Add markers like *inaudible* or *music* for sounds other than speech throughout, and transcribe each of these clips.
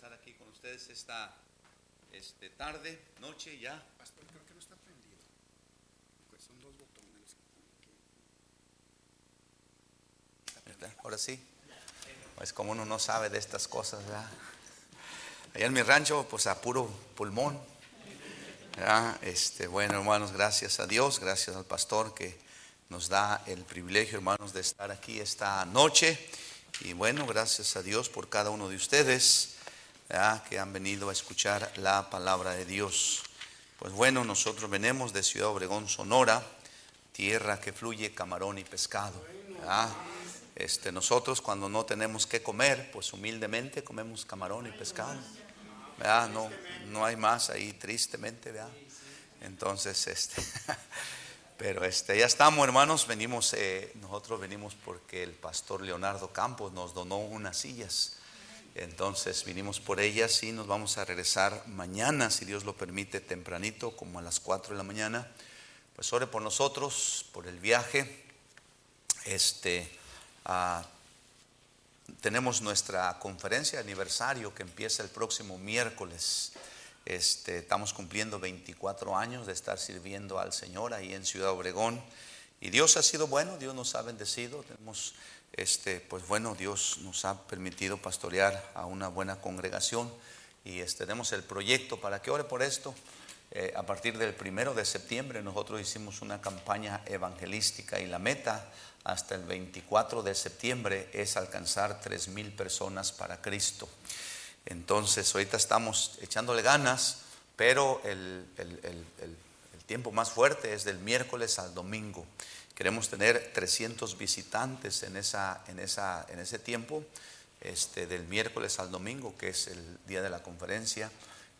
estar aquí con ustedes esta este, tarde, noche ya. Pastor, creo que no está prendido. Pues son dos botones. ¿verdad? Ahora sí. Pues como uno no sabe de estas cosas, ¿verdad? Allá en mi rancho, pues a puro pulmón. ¿verdad? Este, bueno, hermanos, gracias a Dios, gracias al pastor que nos da el privilegio, hermanos, de estar aquí esta noche. Y bueno, gracias a Dios por cada uno de ustedes que han venido a escuchar la palabra de Dios. Pues bueno, nosotros venimos de Ciudad Obregón, Sonora, tierra que fluye camarón y pescado. Este, nosotros cuando no tenemos que comer, pues humildemente comemos camarón y pescado. ¿verdad? No, no hay más ahí, tristemente, ¿verdad? Entonces, este, *laughs* pero este, ya estamos, hermanos. Venimos, eh, nosotros venimos porque el pastor Leonardo Campos nos donó unas sillas. Entonces vinimos por ellas y nos vamos a regresar mañana, si Dios lo permite, tempranito, como a las 4 de la mañana. Pues ore por nosotros, por el viaje. Este, ah, tenemos nuestra conferencia de aniversario que empieza el próximo miércoles. Este, estamos cumpliendo 24 años de estar sirviendo al Señor ahí en Ciudad Obregón. Y Dios ha sido bueno, Dios nos ha bendecido. Tenemos, este, pues bueno, Dios nos ha permitido pastorear a una buena congregación. Y este, tenemos el proyecto para que ore por esto. Eh, a partir del primero de septiembre nosotros hicimos una campaña evangelística y la meta hasta el 24 de septiembre es alcanzar tres mil personas para Cristo. Entonces ahorita estamos echándole ganas, pero el tiempo más fuerte es del miércoles al domingo. Queremos tener 300 visitantes en, esa, en, esa, en ese tiempo, este, del miércoles al domingo, que es el día de la conferencia.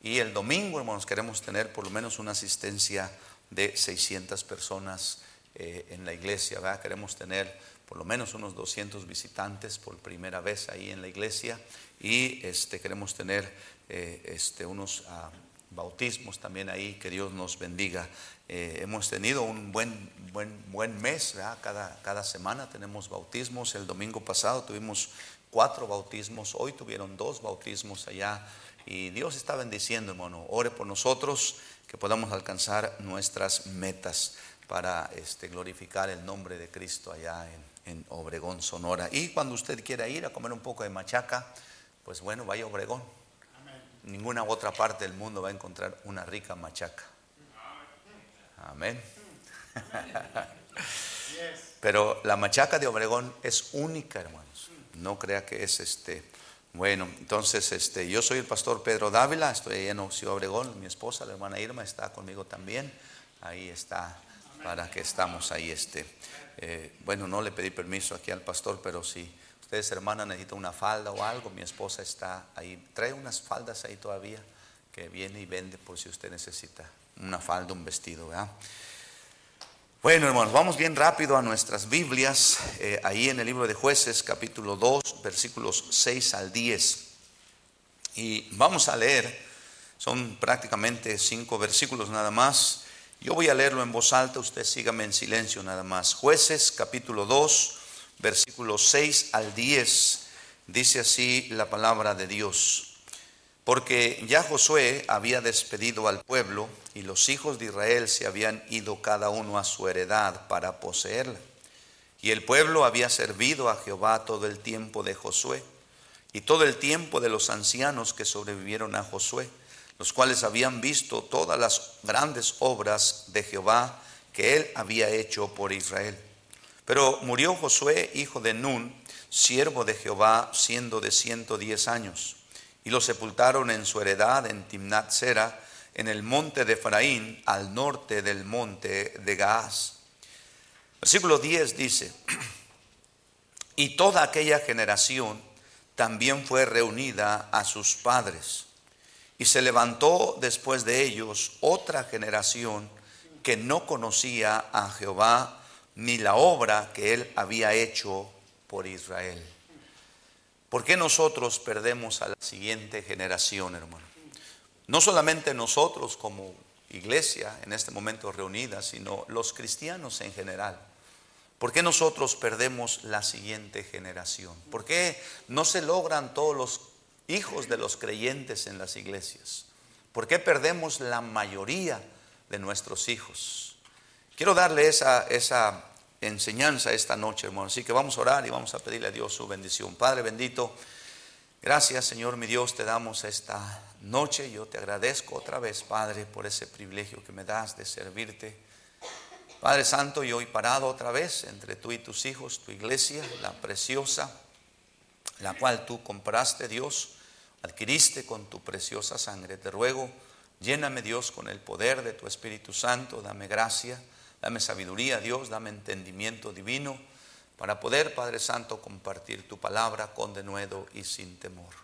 Y el domingo, hermanos, queremos tener por lo menos una asistencia de 600 personas eh, en la iglesia. ¿verdad? Queremos tener por lo menos unos 200 visitantes por primera vez ahí en la iglesia. Y este, queremos tener eh, este, unos ah, bautismos también ahí. Que Dios nos bendiga. Eh, hemos tenido un buen, buen, buen mes. Cada, cada semana tenemos bautismos. El domingo pasado tuvimos cuatro bautismos. Hoy tuvieron dos bautismos allá. Y Dios está bendiciendo, hermano. Ore por nosotros que podamos alcanzar nuestras metas para este, glorificar el nombre de Cristo allá en, en Obregón, Sonora. Y cuando usted quiera ir a comer un poco de machaca, pues bueno, vaya a Obregón. Ninguna otra parte del mundo va a encontrar una rica machaca. Amén. *laughs* Pero la machaca de Obregón es única, hermanos. No crea que es este. Bueno, entonces este, yo soy el pastor Pedro Dávila, estoy allá en Ciudad Obregón, mi esposa, la hermana Irma, está conmigo también. Ahí está, para que estamos ahí. Este. Eh, bueno, no le pedí permiso aquí al pastor, pero si ustedes, hermana, necesitan una falda o algo, mi esposa está ahí. Trae unas faldas ahí todavía, que viene y vende por si usted necesita una falda, un vestido, ¿verdad? Bueno, hermanos, vamos bien rápido a nuestras Biblias, eh, ahí en el libro de jueces, capítulo 2, versículos 6 al 10. Y vamos a leer, son prácticamente cinco versículos nada más. Yo voy a leerlo en voz alta, usted sígame en silencio nada más. Jueces, capítulo 2, versículos 6 al 10, dice así la palabra de Dios. Porque ya Josué había despedido al pueblo y los hijos de Israel se habían ido cada uno a su heredad para poseerla. Y el pueblo había servido a Jehová todo el tiempo de Josué y todo el tiempo de los ancianos que sobrevivieron a Josué, los cuales habían visto todas las grandes obras de Jehová que él había hecho por Israel. Pero murió Josué, hijo de Nun, siervo de Jehová, siendo de ciento diez años y lo sepultaron en su heredad en Timnat Sera, en el monte de Efraín, al norte del monte de Gaaz. Versículo 10 dice, y toda aquella generación también fue reunida a sus padres, y se levantó después de ellos otra generación que no conocía a Jehová ni la obra que él había hecho por Israel. ¿Por qué nosotros perdemos a la siguiente generación, hermano? No solamente nosotros como iglesia en este momento reunida, sino los cristianos en general. ¿Por qué nosotros perdemos la siguiente generación? ¿Por qué no se logran todos los hijos de los creyentes en las iglesias? ¿Por qué perdemos la mayoría de nuestros hijos? Quiero darle esa, esa enseñanza esta noche, hermano. Así que vamos a orar y vamos a pedirle a Dios su bendición. Padre bendito, gracias Señor mi Dios, te damos esta noche. Yo te agradezco otra vez, Padre, por ese privilegio que me das de servirte. Padre Santo, yo hoy parado otra vez entre tú y tus hijos, tu iglesia, la preciosa, la cual tú compraste, Dios, adquiriste con tu preciosa sangre. Te ruego, lléname, Dios, con el poder de tu Espíritu Santo, dame gracia, dame sabiduría, Dios, dame entendimiento divino para poder, Padre Santo, compartir tu palabra con denuedo y sin temor.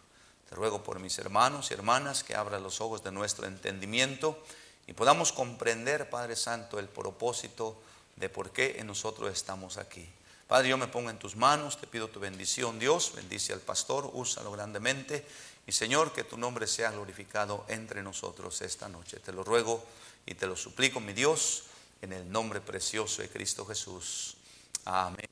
Te ruego por mis hermanos y hermanas que abra los ojos de nuestro entendimiento y podamos comprender, Padre Santo, el propósito de por qué nosotros estamos aquí. Padre, yo me pongo en tus manos, te pido tu bendición, Dios, bendice al pastor, úsalo grandemente y Señor, que tu nombre sea glorificado entre nosotros esta noche. Te lo ruego y te lo suplico, mi Dios, en el nombre precioso de Cristo Jesús. Amén.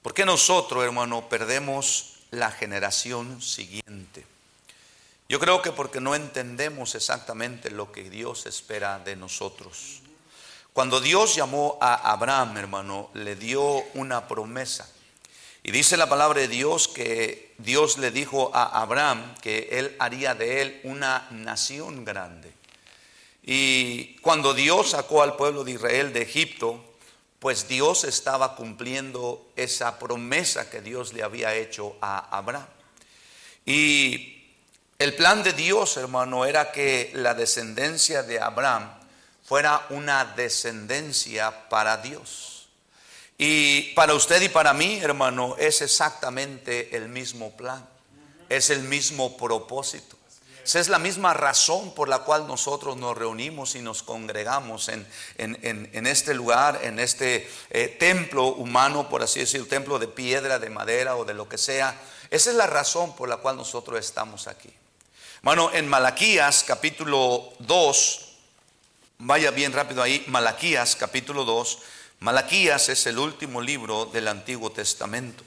¿Por qué nosotros, hermano, perdemos la generación siguiente? Yo creo que porque no entendemos exactamente lo que Dios espera de nosotros. Cuando Dios llamó a Abraham, hermano, le dio una promesa. Y dice la palabra de Dios que Dios le dijo a Abraham que él haría de él una nación grande. Y cuando Dios sacó al pueblo de Israel de Egipto, pues Dios estaba cumpliendo esa promesa que Dios le había hecho a Abraham. Y el plan de Dios, hermano, era que la descendencia de Abraham fuera una descendencia para Dios. Y para usted y para mí, hermano, es exactamente el mismo plan. Es el mismo propósito. Esa es la misma razón por la cual nosotros nos reunimos y nos congregamos en, en, este lugar, en este eh, templo humano, por así decirlo, templo de piedra, de madera o de lo que sea. Esa es la razón por la cual nosotros estamos aquí. Bueno, en Malaquías capítulo 2, vaya bien rápido ahí, Malaquías capítulo 2, Malaquías es el último libro del Antiguo Testamento.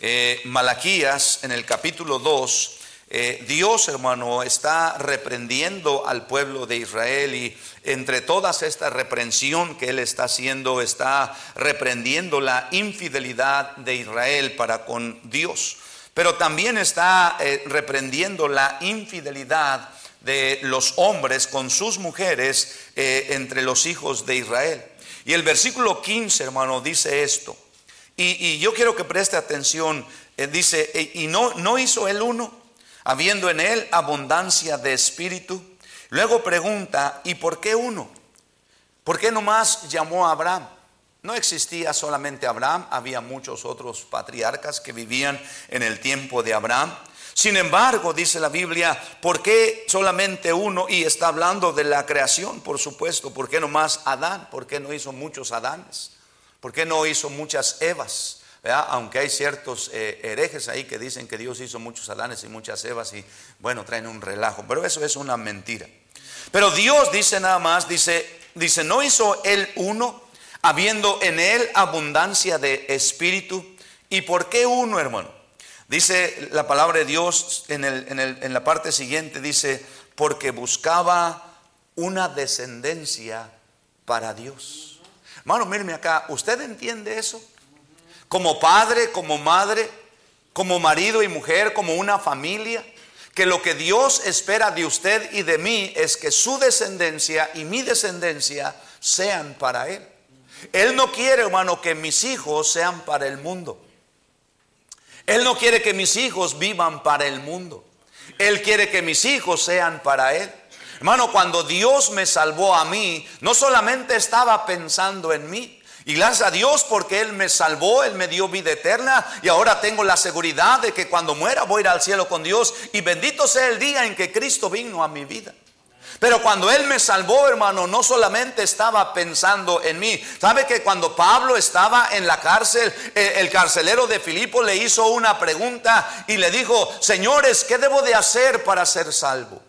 Eh, Malaquías en el capítulo 2, eh, Dios hermano está reprendiendo al pueblo de Israel y entre todas esta reprensión que él está haciendo, está reprendiendo la infidelidad de Israel para con Dios pero también está eh, reprendiendo la infidelidad de los hombres con sus mujeres eh, entre los hijos de Israel. Y el versículo 15, hermano, dice esto. Y, yo quiero que preste atención. Dice, y no, no hizo él uno, habiendo en él abundancia de espíritu. Luego pregunta, ¿y por qué uno? ¿Por qué nomás llamó a Abraham? No existía solamente Abraham, había muchos otros patriarcas que vivían en el tiempo de Abraham. Sin embargo, dice la Biblia, ¿por qué solamente uno? Y está hablando de la creación, por supuesto. ¿Por qué no más Adán? ¿Por qué no hizo muchos Adanes? ¿Por qué no hizo muchas Evas? Aunque hay ciertos eh, herejes ahí que dicen que Dios hizo muchos Adanes y muchas Evas y bueno, traen un relajo. Pero eso es una mentira. Pero Dios dice nada más, dice, dice, ¿no hizo él uno? habiendo en él abundancia de espíritu. ¿Y por qué uno, hermano? Dice la palabra de Dios en, la parte siguiente, dice, porque buscaba una descendencia para Dios. Hermano, míreme acá, ¿usted entiende eso? Como padre, como madre, como marido y mujer, como una familia, que lo que Dios espera de usted y de mí es que su descendencia y mi descendencia sean para Él. Él no quiere, hermano, que mis hijos sean para el mundo. Él no quiere que mis hijos vivan para el mundo. Él quiere que mis hijos sean para Él. Hermano, cuando Dios me salvó a mí, no solamente estaba pensando en mí, y gracias a Dios porque Él me salvó, Él me dio vida eterna y ahora tengo la seguridad de que cuando muera voy a ir al cielo con Dios y bendito sea el día en que Cristo vino a mi vida. Pero cuando Él me salvó, hermano, no solamente estaba pensando en mí. ¿Sabe que cuando Pablo estaba en la cárcel, el carcelero de Filipo le hizo una pregunta y le dijo, señores, ¿qué debo de hacer para ser salvo?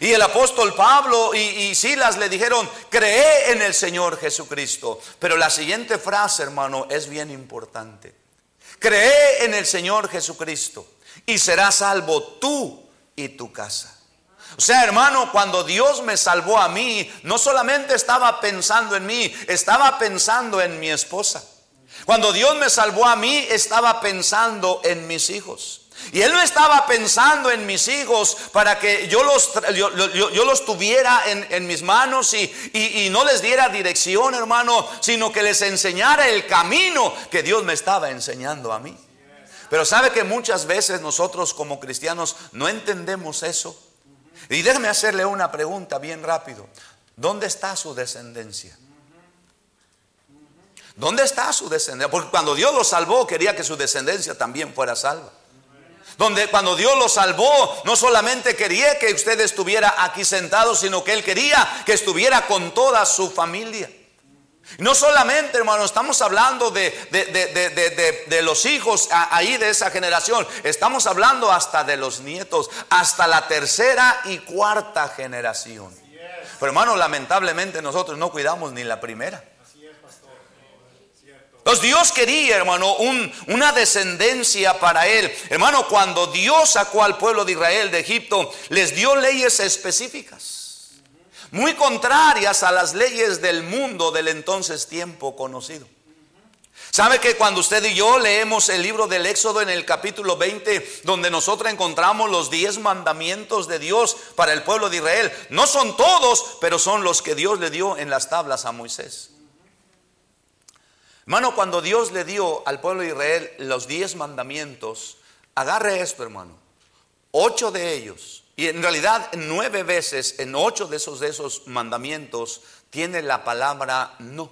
Y el apóstol Pablo y, Silas le dijeron, cree en el Señor Jesucristo. Pero la siguiente frase, hermano, es bien importante. Cree en el Señor Jesucristo y serás salvo tú y tu casa. O sea, hermano, cuando Dios me salvó a mí, no solamente estaba pensando en mí, estaba pensando en mi esposa. Cuando Dios me salvó a mí, estaba pensando en mis hijos. Y Él no estaba pensando en mis hijos para que yo los, yo, los tuviera en, mis manos y, y no les diera dirección, hermano, sino que les enseñara el camino que Dios me estaba enseñando a mí. Pero sabe que muchas veces nosotros como cristianos no entendemos eso. Y déjeme hacerle una pregunta bien rápido. ¿Dónde está su descendencia? ¿Dónde está su descendencia? Porque cuando Dios lo salvó, quería que su descendencia también fuera salva. Donde cuando Dios lo salvó, no solamente quería que usted estuviera aquí sentado, sino que Él quería que estuviera con toda su familia. No solamente, hermano, estamos hablando de, de, los hijos ahí de esa generación, estamos hablando hasta de los nietos, hasta la tercera y cuarta generación. Pero hermano, lamentablemente nosotros no cuidamos ni la primera. Entonces Dios quería, hermano, una descendencia para él. Hermano, cuando Dios sacó al pueblo de Israel de Egipto, les dio leyes específicas muy contrarias a las leyes del mundo del entonces tiempo conocido. ¿Sabe que cuando usted y yo leemos el libro del Éxodo en el capítulo 20, donde nosotros encontramos los 10 mandamientos de Dios para el pueblo de Israel, no son todos, pero son los que Dios le dio en las tablas a Moisés. Hermano, cuando Dios le dio al pueblo de Israel los 10 mandamientos, agarre esto, hermano. Ocho de ellos y en realidad nueve veces en ocho de esos, de esos mandamientos tiene la palabra no.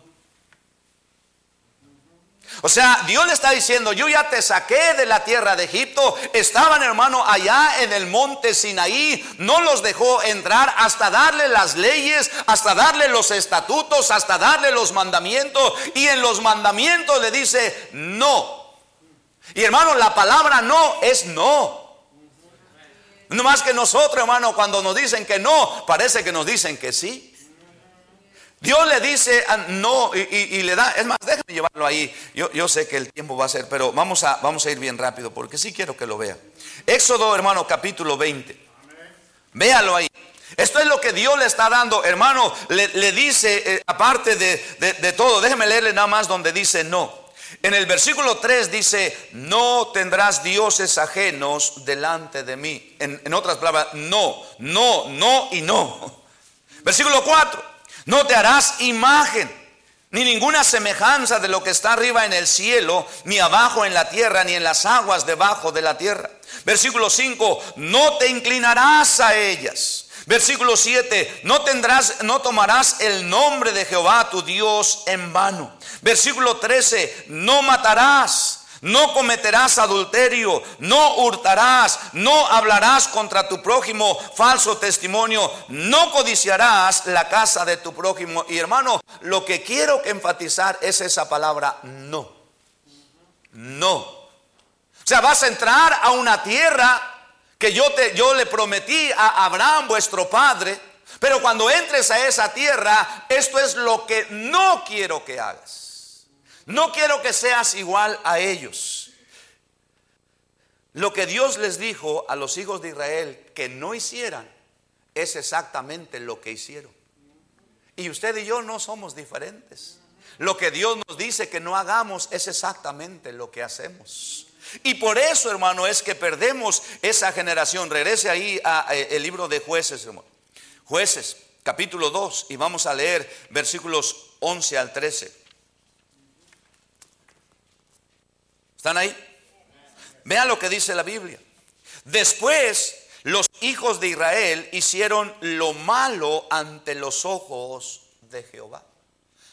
O sea, Dios le está diciendo, yo ya te saqué de la tierra de Egipto, estaban hermano allá en el monte Sinaí, no los dejó entrar hasta darle las leyes, hasta darle los estatutos, hasta darle los mandamientos, y en los mandamientos le dice no. Y hermano, la palabra no es no. No más que nosotros, hermano, cuando nos dicen que no, parece que nos dicen que sí. Dios le dice ah, no y, le da, es más, déjame llevarlo ahí. Yo, yo, sé que el tiempo va a ser, pero vamos a, vamos a ir bien rápido porque sí quiero que lo vea. Éxodo, hermano, capítulo 20. Véalo ahí. Esto es lo que Dios le está dando, hermano. Le, dice, eh, aparte de, de todo, déjeme leerle nada más donde dice no. En el versículo 3 dice, no tendrás dioses ajenos delante de mí. En, otras palabras, no, no, no y no. Versículo 4, no te harás imagen ni ninguna semejanza de lo que está arriba en el cielo, ni abajo en la tierra, ni en las aguas debajo de la tierra. Versículo 5, no te inclinarás a ellas Versículo 7, no tendrás, no tomarás el nombre de Jehová tu Dios en vano. Versículo 13, no matarás. No cometerás adulterio, no hurtarás, no hablarás contra tu prójimo falso testimonio, no codiciarás la casa de tu prójimo. Y hermano, lo que quiero enfatizar es esa palabra no. No. O sea, vas a entrar a una tierra que yo, te, yo le prometí a Abraham, vuestro padre, pero cuando entres a esa tierra, esto es lo que no quiero que hagas. No quiero que seas igual a ellos. Lo que Dios les dijo a los hijos de Israel que no hicieran es exactamente lo que hicieron. Y usted y yo no somos diferentes. Lo que Dios nos dice que no hagamos es exactamente lo que hacemos. Y por eso, hermano, es que perdemos esa generación. Regrese ahí al libro de jueces, hermano. Jueces, capítulo 2, y vamos a leer versículos 11 al 13. ¿Están ahí? Vean lo que dice la Biblia. Después los hijos de Israel hicieron lo malo ante los ojos de Jehová.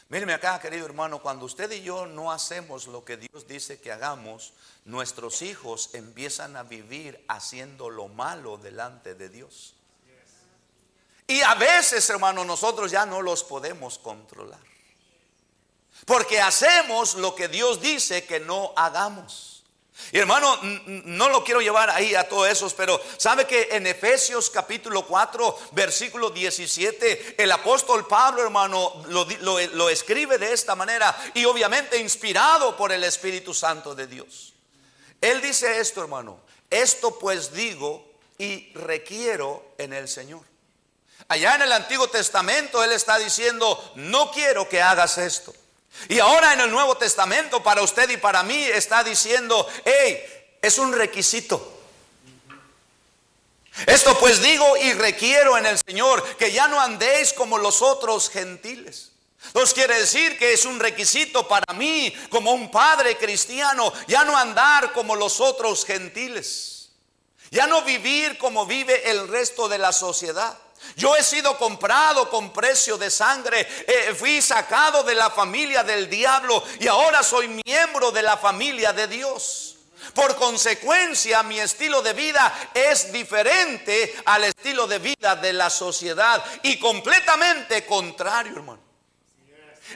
Míreme acá, querido hermano, cuando usted y yo no hacemos lo que Dios dice que hagamos, nuestros hijos empiezan a vivir haciendo lo malo delante de Dios. Y a veces, hermano, nosotros ya no los podemos controlar. Porque hacemos lo que Dios dice que no hagamos. Y hermano, no lo quiero llevar ahí a todos esos, pero sabe que en Efesios capítulo 4, versículo 17, el apóstol Pablo, hermano, lo, lo escribe de esta manera y obviamente inspirado por el Espíritu Santo de Dios. Él dice esto, hermano, esto pues digo y requiero en el Señor. Allá en el Antiguo Testamento Él está diciendo, no quiero que hagas esto. Y ahora en el Nuevo Testamento para usted y para mí está diciendo, hey, es un requisito. Esto pues digo y requiero en el Señor que ya no andéis como los otros gentiles. Nos quiere decir que es un requisito para mí como un padre cristiano ya no andar como los otros gentiles. Ya no vivir como vive el resto de la sociedad. Yo he sido comprado con precio de sangre. Eh, fui sacado de la familia del diablo y ahora soy miembro de la familia de Dios. Por consecuencia, mi estilo de vida es diferente al estilo de vida de la sociedad y completamente contrario, hermano.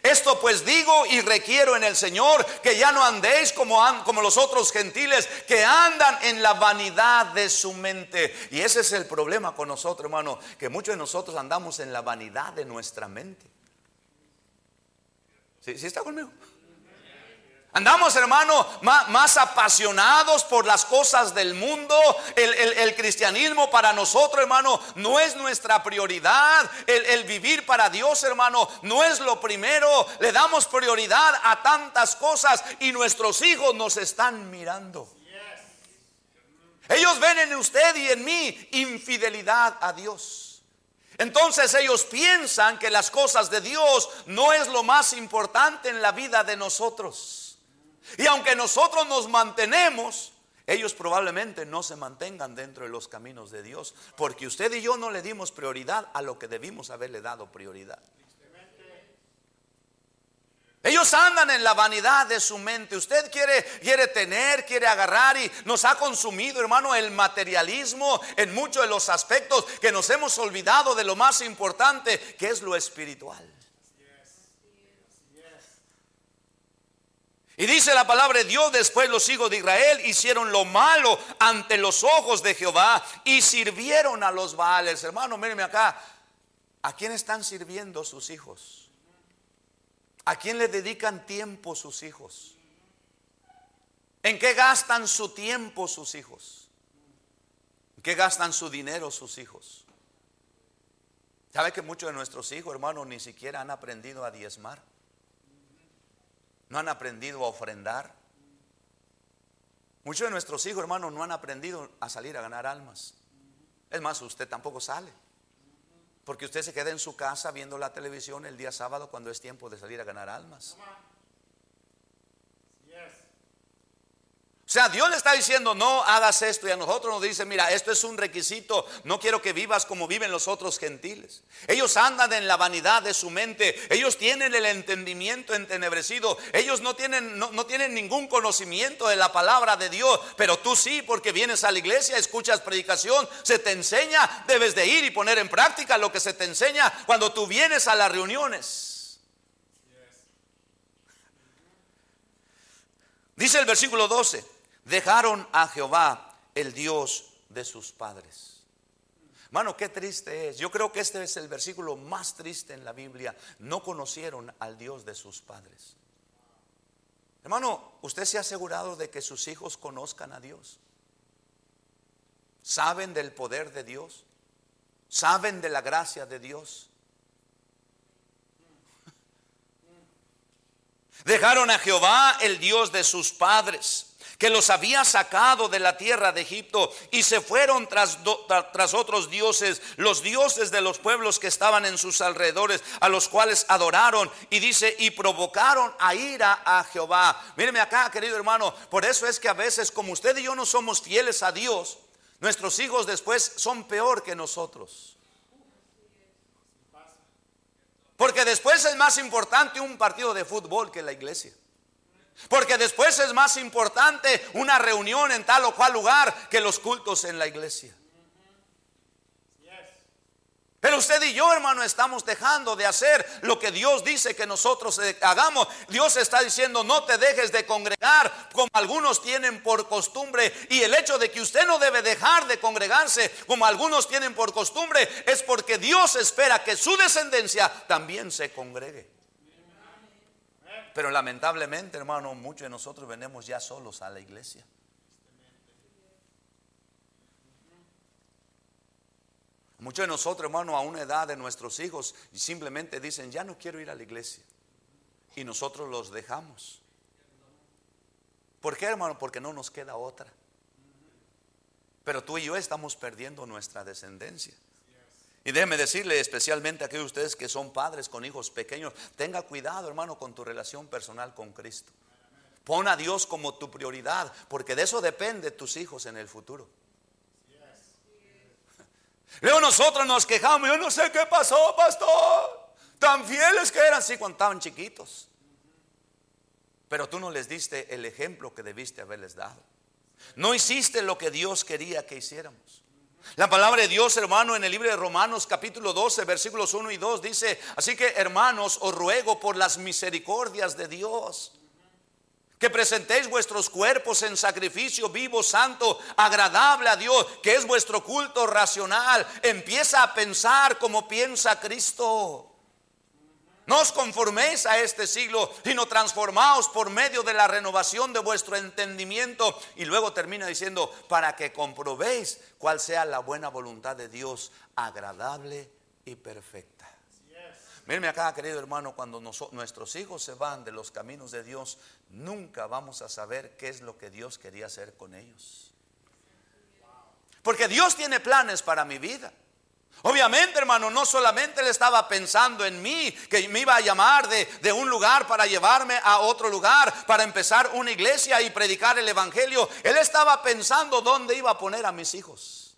Esto pues digo y requiero en el Señor que ya no andéis como, como los otros gentiles que andan en la vanidad de su mente. Y ese es el problema con nosotros, hermano, que muchos de nosotros andamos en la vanidad de nuestra mente. ¿Sí, ¿Sí está conmigo? Andamos, hermano, más, apasionados por las cosas del mundo. El, cristianismo para nosotros, hermano, no es nuestra prioridad. El, vivir para Dios, hermano, no es lo primero. Le damos prioridad a tantas cosas y nuestros hijos nos están mirando. Ellos ven en usted y en mí infidelidad a Dios. Entonces ellos piensan que las cosas de Dios no es lo más importante en la vida de nosotros. Y aunque nosotros nos mantenemos, ellos probablemente no se mantengan dentro de los caminos de Dios, porque usted y yo no le dimos prioridad a lo que debimos haberle dado prioridad. Ellos andan en la vanidad de su mente. Usted quiere, quiere tener, quiere agarrar y nos ha consumido, hermano, el materialismo en muchos de los aspectos que nos hemos olvidado de lo más importante, que es lo espiritual. Y dice la palabra de Dios, después los hijos de Israel hicieron lo malo ante los ojos de Jehová y sirvieron a los Baales. Hermano, mírenme acá. ¿A quién están sirviendo sus hijos? ¿A quién le dedican tiempo sus hijos? ¿En qué gastan su tiempo sus hijos? ¿En qué gastan su dinero sus hijos? ¿Sabe que muchos de nuestros hijos, hermano, ni siquiera han aprendido a diezmar? No han aprendido a ofrendar. Muchos de nuestros hijos, hermanos, no han aprendido a salir a ganar almas. Es más, usted tampoco sale. Porque usted se queda en su casa viendo la televisión el día sábado cuando es tiempo de salir a ganar almas. O sea, Dios le está diciendo, no hagas esto. Y a nosotros nos dice, mira, esto es un requisito. No quiero que vivas como viven los otros gentiles. Ellos andan en la vanidad de su mente. Ellos tienen el entendimiento entenebrecido. Ellos no tienen, no, no tienen ningún conocimiento de la palabra de Dios. Pero tú sí, porque vienes a la iglesia, escuchas predicación, se te enseña. Debes de ir y poner en práctica lo que se te enseña cuando tú vienes a las reuniones. Dice el versículo 12 dejaron a Jehová, el Dios de sus padres. Hermano, qué triste es. Yo creo que este es el versículo más triste en la Biblia. No conocieron al Dios de sus padres. Hermano, ¿usted se ha asegurado de que sus hijos conozcan a Dios? ¿Saben del poder de Dios? ¿Saben de la gracia de Dios? Dejaron a Jehová, el Dios de sus padres que los había sacado de la tierra de Egipto y se fueron tras, otros dioses, los dioses de los pueblos que estaban en sus alrededores, a los cuales adoraron y dice, y provocaron a ira a Jehová. Míreme acá, querido hermano, por eso es que a veces como usted y yo no somos fieles a Dios, nuestros hijos después son peor que nosotros. Porque después es más importante un partido de fútbol que la iglesia. Porque después es más importante una reunión en tal o cual lugar que los cultos en la iglesia. Pero usted y yo, hermano, estamos dejando de hacer lo que Dios dice que nosotros eh, hagamos. Dios está diciendo, no te dejes de congregar como algunos tienen por costumbre. Y el hecho de que usted no debe dejar de congregarse como algunos tienen por costumbre es porque Dios espera que su descendencia también se congregue. Pero lamentablemente, hermano, muchos de nosotros venimos ya solos a la iglesia. Muchos de nosotros, hermano, a una edad de nuestros hijos simplemente dicen, ya no quiero ir a la iglesia. Y nosotros los dejamos. ¿Por qué, hermano? Porque no nos queda otra. Pero tú y yo estamos perdiendo nuestra descendencia. Y déjeme decirle especialmente a aquellos de ustedes que son padres con hijos pequeños, tenga cuidado hermano con tu relación personal con Cristo. Pon a Dios como tu prioridad, porque de eso depende tus hijos en el futuro. Luego nosotros nos quejamos, yo no sé qué pasó, pastor. Tan fieles que eran, sí, cuando estaban chiquitos. Pero tú no les diste el ejemplo que debiste haberles dado. No hiciste lo que Dios quería que hiciéramos. La palabra de Dios, hermano, en el libro de Romanos capítulo 12, versículos 1 y 2 dice, así que hermanos, os ruego por las misericordias de Dios, que presentéis vuestros cuerpos en sacrificio vivo, santo, agradable a Dios, que es vuestro culto racional. Empieza a pensar como piensa Cristo. No os conforméis a este siglo, sino transformaos por medio de la renovación de vuestro entendimiento. Y luego termina diciendo, para que comprobéis cuál sea la buena voluntad de Dios, agradable y perfecta. Mírenme acá, querido hermano, cuando nuestros hijos se van de los caminos de Dios, nunca vamos a saber qué es lo que Dios quería hacer con ellos. Porque Dios tiene planes para mi vida. Obviamente, hermano, no solamente él estaba pensando en mí, que me iba a llamar de, de, un lugar para llevarme a otro lugar, para empezar una iglesia y predicar el Evangelio. Él estaba pensando dónde iba a poner a mis hijos.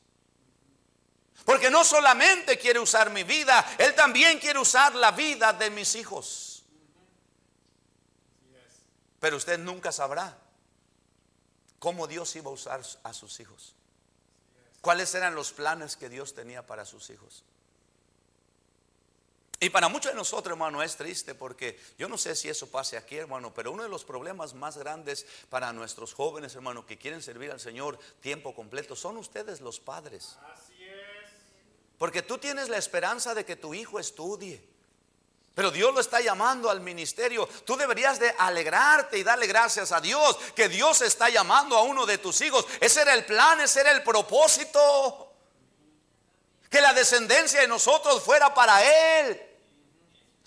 Porque no solamente quiere usar mi vida, Él también quiere usar la vida de mis hijos. Pero usted nunca sabrá cómo Dios iba a usar a sus hijos. ¿Cuáles eran los planes que Dios tenía para sus hijos? Y para muchos de nosotros, hermano, es triste porque yo no sé si eso pase aquí, hermano, pero uno de los problemas más grandes para nuestros jóvenes, hermano, que quieren servir al Señor tiempo completo, son ustedes los padres. Así es. Porque tú tienes la esperanza de que tu hijo estudie. Pero Dios lo está llamando al ministerio. Tú deberías de alegrarte y darle gracias a Dios que Dios está llamando a uno de tus hijos. Ese era el plan, ese era el propósito. Que la descendencia de nosotros fuera para Él.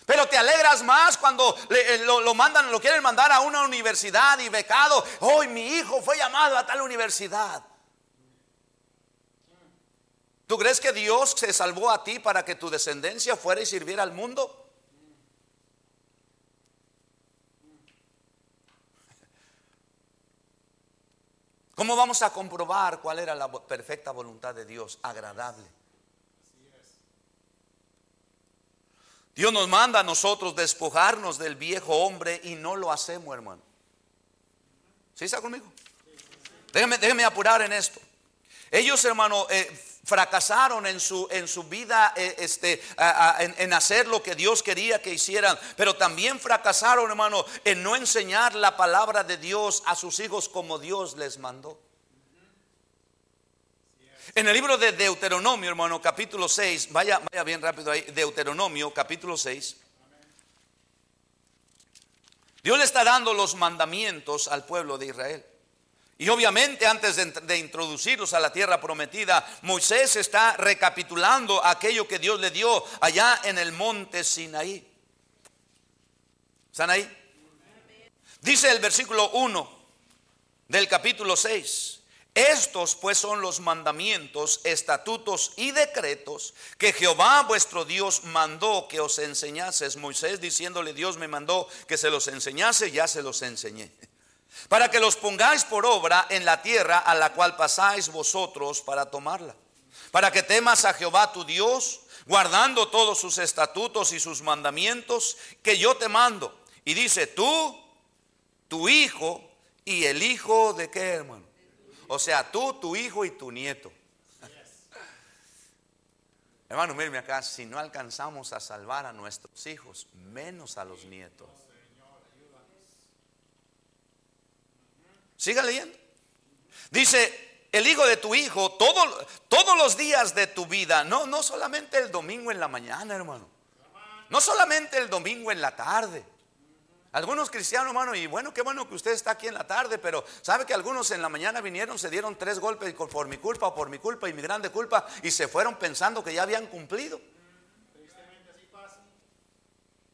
Pero te alegras más cuando eh, lo, mandan, lo quieren mandar a una universidad y becado. Hoy mi hijo fue llamado a tal universidad. ¿Tú crees que Dios se salvó a ti para que tu descendencia fuera y sirviera al mundo? ¿Cómo vamos a comprobar cuál era la perfecta voluntad de Dios? Agradable. Dios nos manda a nosotros despojarnos del viejo hombre y no lo hacemos, hermano. ¿Sí está conmigo? Déjeme, apurar en esto. Ellos, hermano, eh, fracasaron en su, en su vida eh, este, en, hacer lo que Dios quería que hicieran, pero también fracasaron, hermano, en no enseñar la palabra de Dios a sus hijos como Dios les mandó. En el libro de Deuteronomio, hermano, capítulo 6, vaya, vaya bien rápido ahí, Deuteronomio, capítulo 6. Dios le está dando los mandamientos al pueblo de Israel. Y obviamente antes de, introducirlos a la tierra prometida, Moisés está recapitulando aquello que Dios le dio allá en el monte Sinaí. ¿Están ahí? Dice el versículo 1 del capítulo 6. Estos pues son los mandamientos, estatutos y decretos que Jehová vuestro Dios mandó que os enseñases. Moisés diciéndole Dios me mandó que se los enseñase, ya se los enseñé para que los pongáis por obra en la tierra a la cual pasáis vosotros para tomarla, para que temas a Jehová tu Dios, guardando todos sus estatutos y sus mandamientos que yo te mando. Y dice, tú, tu hijo y el hijo de qué, hermano? O sea, tú, tu hijo y tu nieto. *laughs* Hermano, mírame acá, si no alcanzamos a salvar a nuestros hijos, menos a los nietos. Siga leyendo. Dice, el hijo de tu hijo, todo, todos los días de tu vida, no, no solamente el domingo en la mañana, hermano. No solamente el domingo en la tarde. Algunos cristianos, hermano, y bueno, qué bueno que usted está aquí en la tarde, pero sabe que algunos en la mañana vinieron, se dieron tres golpes por mi culpa o por mi culpa y mi grande culpa y se fueron pensando que ya habían cumplido.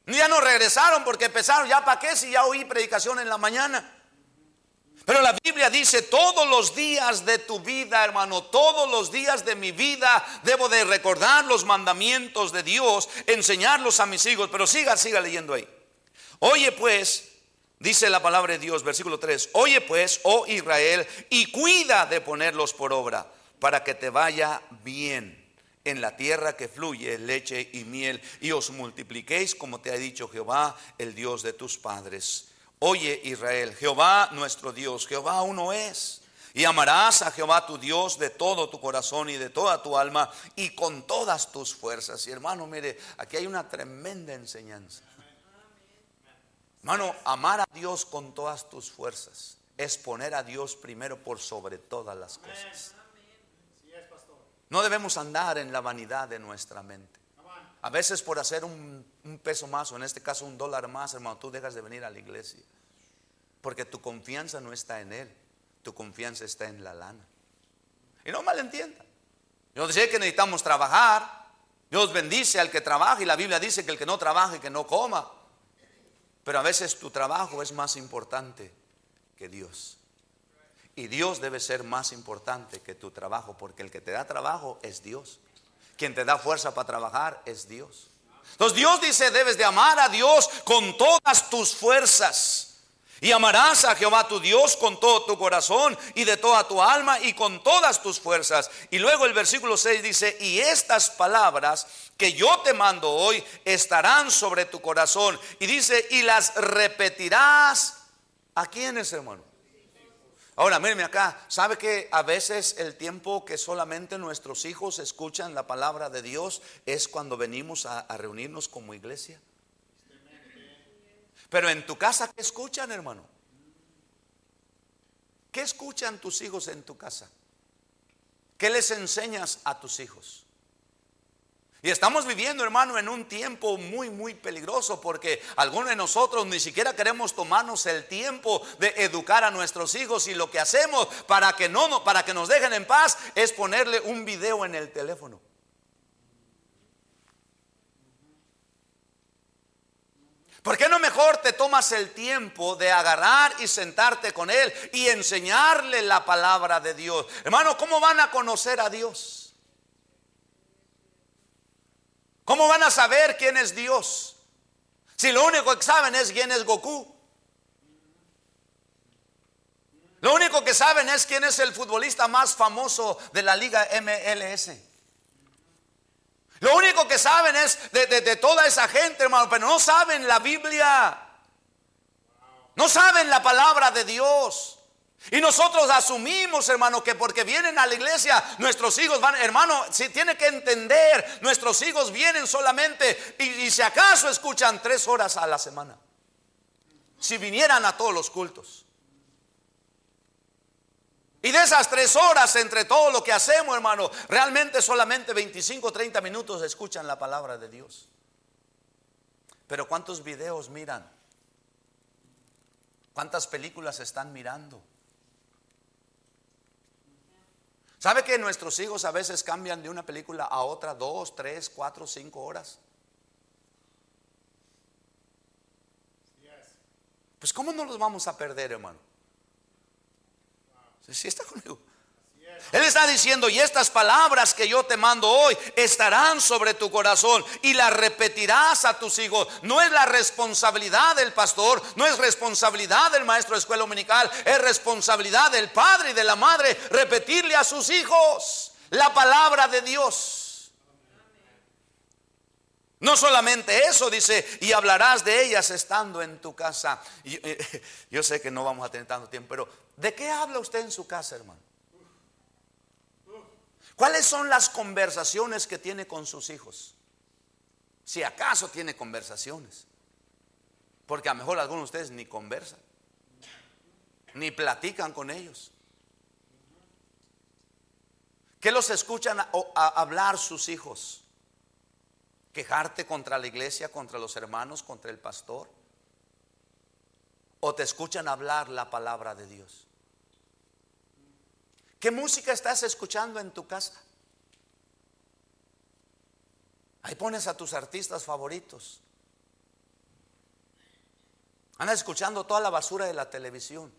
Ya no regresaron porque empezaron, ya para qué si ya oí predicación en la mañana. Pero la Biblia dice, todos los días de tu vida, hermano, todos los días de mi vida debo de recordar los mandamientos de Dios, enseñarlos a mis hijos. Pero siga, siga leyendo ahí. Oye pues, dice la palabra de Dios, versículo 3, oye pues, oh Israel, y cuida de ponerlos por obra, para que te vaya bien en la tierra que fluye leche y miel, y os multipliquéis como te ha dicho Jehová, el Dios de tus padres. Oye Israel, Jehová nuestro Dios, Jehová uno es. Y amarás a Jehová tu Dios de todo tu corazón y de toda tu alma y con todas tus fuerzas. Y hermano, mire, aquí hay una tremenda enseñanza. Hermano, amar a Dios con todas tus fuerzas es poner a Dios primero por sobre todas las cosas. No debemos andar en la vanidad de nuestra mente. A veces por hacer un, peso más, o en este caso un dólar más, hermano, tú dejas de venir a la iglesia. Porque tu confianza no está en Él, tu confianza está en la lana. Y no malentienda. Yo sé que necesitamos trabajar. Dios bendice al que trabaja y la Biblia dice que el que no trabaje, que no coma. Pero a veces tu trabajo es más importante que Dios. Y Dios debe ser más importante que tu trabajo, porque el que te da trabajo es Dios. Quien te da fuerza para trabajar es Dios. Entonces Dios dice, debes de amar a Dios con todas tus fuerzas. Y amarás a Jehová tu Dios con todo tu corazón y de toda tu alma y con todas tus fuerzas. Y luego el versículo 6 dice, y estas palabras que yo te mando hoy estarán sobre tu corazón. Y dice, y las repetirás. ¿A quiénes, hermano? Ahora, mírenme acá, ¿sabe que a veces el tiempo que solamente nuestros hijos escuchan la palabra de Dios es cuando venimos a, reunirnos como iglesia? Pero en tu casa, ¿qué escuchan, hermano? ¿Qué escuchan tus hijos en tu casa? ¿Qué les enseñas a tus hijos? Y estamos viviendo, hermano, en un tiempo muy, muy peligroso porque algunos de nosotros ni siquiera queremos tomarnos el tiempo de educar a nuestros hijos y lo que hacemos para que no, para que nos dejen en paz es ponerle un video en el teléfono. ¿Por qué no mejor te tomas el tiempo de agarrar y sentarte con él y enseñarle la palabra de Dios? Hermano, ¿cómo van a conocer a Dios? ¿Cómo van a saber quién es Dios? Si lo único que saben es quién es Goku. Lo único que saben es quién es el futbolista más famoso de la liga MLS. Lo único que saben es de, de, toda esa gente, hermano, pero no saben la Biblia. No saben la palabra de Dios. Y nosotros asumimos, hermano, que porque vienen a la iglesia, nuestros hijos van, hermano, si tiene que entender, nuestros hijos vienen solamente y, si acaso escuchan tres horas a la semana. Si vinieran a todos los cultos. Y de esas tres horas entre todo lo que hacemos, hermano, realmente solamente 25, 30 minutos escuchan la palabra de Dios. Pero ¿cuántos videos miran? ¿Cuántas películas están mirando? ¿Sabe que nuestros hijos a veces cambian de una película a otra dos, tres, cuatro, cinco horas? Pues ¿cómo no los vamos a perder, hermano? Si está conmigo. Él está diciendo, y estas palabras que yo te mando hoy estarán sobre tu corazón y las repetirás a tus hijos. No es la responsabilidad del pastor, no es responsabilidad del maestro de escuela dominical, es responsabilidad del padre y de la madre repetirle a sus hijos la palabra de Dios. No solamente eso, dice, y hablarás de ellas estando en tu casa. Yo, *laughs* yo sé que no vamos a tener tanto tiempo, pero ¿de qué habla usted en su casa, hermano? ¿Cuáles son las conversaciones que tiene con sus hijos? Si acaso tiene conversaciones. Porque a lo mejor algunos de ustedes ni conversan, ni platican con ellos. ¿Qué los escuchan hablar sus hijos? Quejarte contra la iglesia, contra los hermanos, contra el pastor. o te escuchan hablar la palabra de Dios? ¿Qué música estás escuchando en tu casa? Ahí pones a tus artistas favoritos. Andas escuchando toda la basura de la televisión.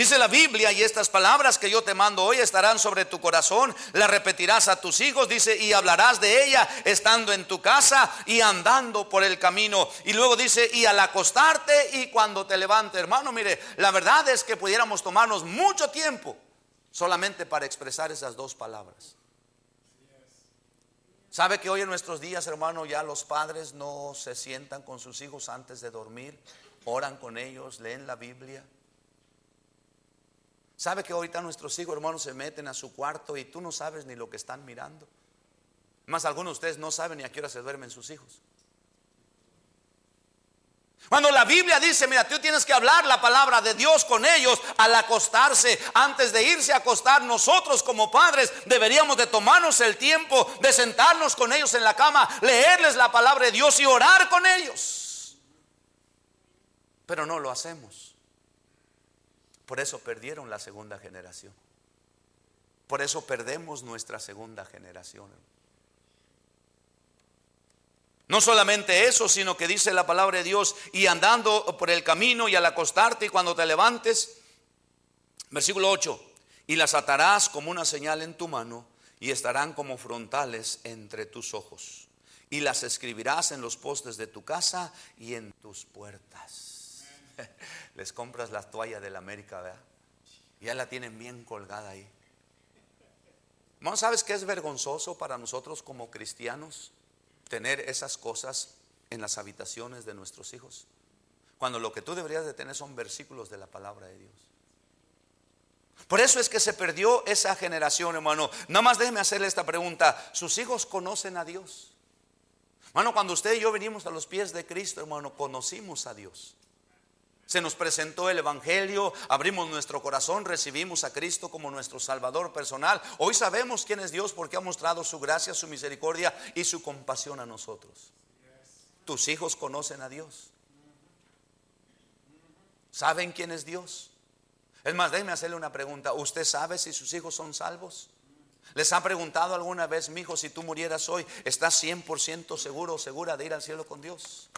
Dice la Biblia, y estas palabras que yo te mando hoy estarán sobre tu corazón, las repetirás a tus hijos, dice, y hablarás de ella estando en tu casa y andando por el camino. Y luego dice, y al acostarte y cuando te levante, hermano, mire, la verdad es que pudiéramos tomarnos mucho tiempo solamente para expresar esas dos palabras. ¿Sabe que hoy en nuestros días, hermano, ya los padres no se sientan con sus hijos antes de dormir, oran con ellos, leen la Biblia? ¿Sabe que ahorita nuestros hijos, hermanos, se meten a su cuarto y tú no sabes ni lo que están mirando? Más algunos de ustedes no saben ni a qué hora se duermen sus hijos. Cuando la Biblia dice, mira, tú tienes que hablar la palabra de Dios con ellos al acostarse, antes de irse a acostar, nosotros como padres deberíamos de tomarnos el tiempo de sentarnos con ellos en la cama, leerles la palabra de Dios y orar con ellos. Pero no lo hacemos. Por eso perdieron la segunda generación. Por eso perdemos nuestra segunda generación. No solamente eso, sino que dice la palabra de Dios, y andando por el camino y al acostarte y cuando te levantes, versículo 8, y las atarás como una señal en tu mano y estarán como frontales entre tus ojos. Y las escribirás en los postes de tu casa y en tus puertas. *laughs* les compras la toalla de la América, ¿verdad? Ya la tienen bien colgada ahí. ¿No sabes qué es vergonzoso para nosotros como cristianos tener esas cosas en las habitaciones de nuestros hijos? Cuando lo que tú deberías de tener son versículos de la palabra de Dios. Por eso es que se perdió esa generación, hermano. Nada más déjeme hacerle esta pregunta. ¿Sus hijos conocen a Dios? Hermano, cuando usted y yo venimos a los pies de Cristo, hermano, conocimos a Dios se nos presentó el Evangelio, abrimos nuestro corazón, recibimos a Cristo como nuestro Salvador personal. Hoy sabemos quién es Dios porque ha mostrado su gracia, su misericordia y su compasión a nosotros. Tus hijos conocen a Dios. ¿Saben quién es Dios? Es más, déjeme hacerle una pregunta. ¿Usted sabe si sus hijos son salvos? ¿Les ha preguntado alguna vez, mi hijo, si tú murieras hoy, estás 100% seguro o segura de ir al cielo con Dios?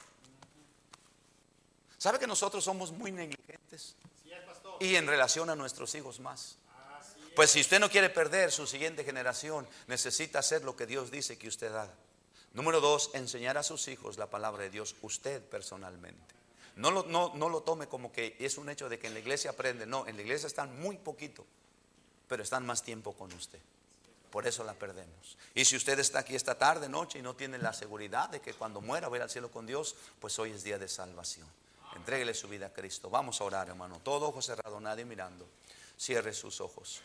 ¿Sabe que nosotros somos muy negligentes? Y en relación a nuestros hijos más. Pues si usted no quiere perder su siguiente generación, necesita hacer lo que Dios dice que usted haga. Número dos, enseñar a sus hijos la palabra de Dios, usted personalmente. No lo, no, no lo tome como que es un hecho de que en la iglesia aprende. No, en la iglesia están muy poquito, pero están más tiempo con usted. Por eso la perdemos. Y si usted está aquí esta tarde, noche y no tiene la seguridad de que cuando muera va a ir al cielo con Dios, pues hoy es día de salvación. Entréguele su vida a Cristo. Vamos a orar, hermano. Todo ojo cerrado, nadie mirando. Cierre sus ojos.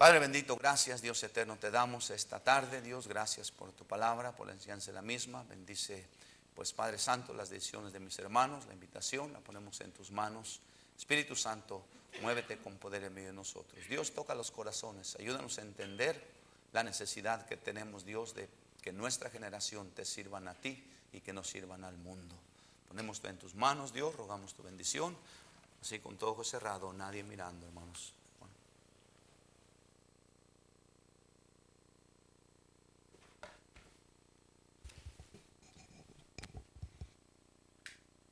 Padre bendito, gracias Dios eterno te damos esta tarde, Dios, gracias por tu palabra, por la enseñanza de la misma. Bendice, pues Padre Santo, las decisiones de mis hermanos, la invitación la ponemos en tus manos. Espíritu Santo, muévete con poder en medio de nosotros. Dios toca los corazones, ayúdanos a entender la necesidad que tenemos, Dios, de que nuestra generación te sirvan a ti y que nos sirvan al mundo. Ponemos en tus manos, Dios, rogamos tu bendición. Así con todo ojo cerrado, nadie mirando, hermanos.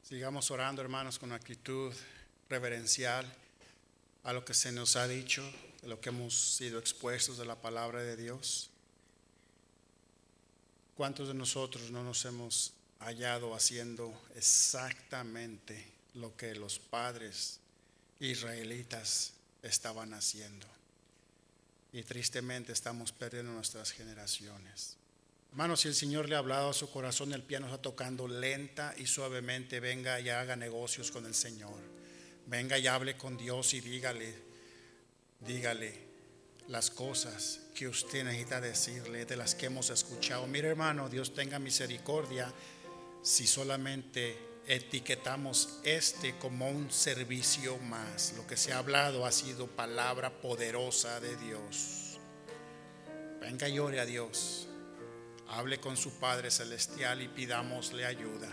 Sigamos orando, hermanos, con actitud reverencial a lo que se nos ha dicho, a lo que hemos sido expuestos de la palabra de Dios. ¿Cuántos de nosotros no nos hemos hallado haciendo exactamente lo que los padres israelitas estaban haciendo. Y tristemente estamos perdiendo nuestras generaciones. Hermanos, si el Señor le ha hablado a su corazón, el piano está tocando lenta y suavemente, venga y haga negocios con el Señor. Venga y hable con Dios y dígale, dígale las cosas que usted necesita decirle, de las que hemos escuchado. Mire hermano, Dios tenga misericordia si solamente etiquetamos este como un servicio más. Lo que se ha hablado ha sido palabra poderosa de Dios. Venga y ore a Dios. hable con su Padre Celestial y pidámosle ayuda.